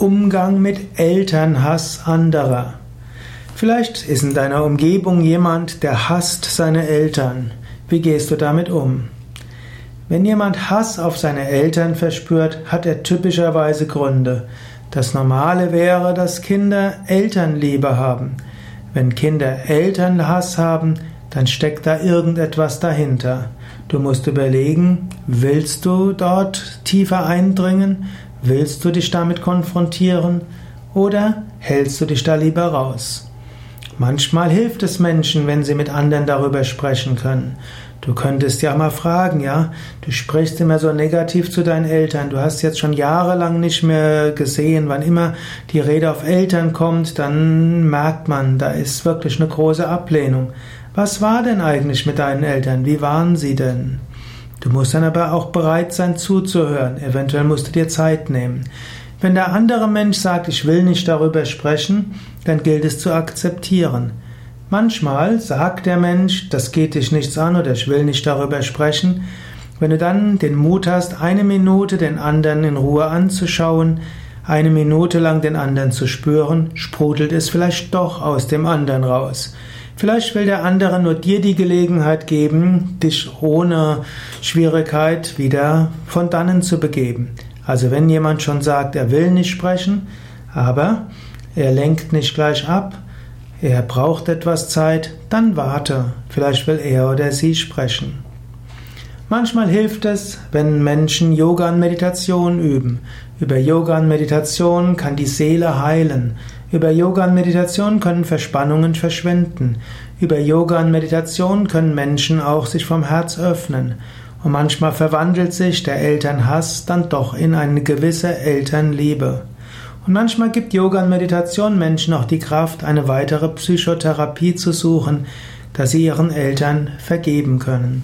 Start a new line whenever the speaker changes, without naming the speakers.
Umgang mit Elternhass anderer. Vielleicht ist in deiner Umgebung jemand, der hasst seine Eltern. Wie gehst du damit um? Wenn jemand Hass auf seine Eltern verspürt, hat er typischerweise Gründe. Das Normale wäre, dass Kinder Elternliebe haben. Wenn Kinder Elternhass haben, dann steckt da irgendetwas dahinter. Du musst überlegen, willst du dort tiefer eindringen? Willst du dich damit konfrontieren oder hältst du dich da lieber raus? Manchmal hilft es Menschen, wenn sie mit anderen darüber sprechen können. Du könntest ja mal fragen, ja, du sprichst immer so negativ zu deinen Eltern, du hast jetzt schon jahrelang nicht mehr gesehen, wann immer die Rede auf Eltern kommt, dann merkt man, da ist wirklich eine große Ablehnung. Was war denn eigentlich mit deinen Eltern? Wie waren sie denn? Du musst dann aber auch bereit sein zuzuhören. Eventuell musst du dir Zeit nehmen. Wenn der andere Mensch sagt, ich will nicht darüber sprechen, dann gilt es zu akzeptieren. Manchmal sagt der Mensch, das geht dich nichts an oder ich will nicht darüber sprechen. Wenn du dann den Mut hast, eine Minute den anderen in Ruhe anzuschauen, eine Minute lang den anderen zu spüren, sprudelt es vielleicht doch aus dem anderen raus. Vielleicht will der andere nur dir die Gelegenheit geben, dich ohne Schwierigkeit wieder von dannen zu begeben. Also wenn jemand schon sagt, er will nicht sprechen, aber er lenkt nicht gleich ab, er braucht etwas Zeit, dann warte, vielleicht will er oder sie sprechen. Manchmal hilft es, wenn Menschen Yoga und Meditation üben. Über Yoga und Meditation kann die Seele heilen. Über Yoga und Meditation können Verspannungen verschwinden. Über Yoga und Meditation können Menschen auch sich vom Herz öffnen. Und manchmal verwandelt sich der Elternhass dann doch in eine gewisse Elternliebe. Und manchmal gibt Yoga und Meditation Menschen auch die Kraft, eine weitere Psychotherapie zu suchen, dass sie ihren Eltern vergeben können.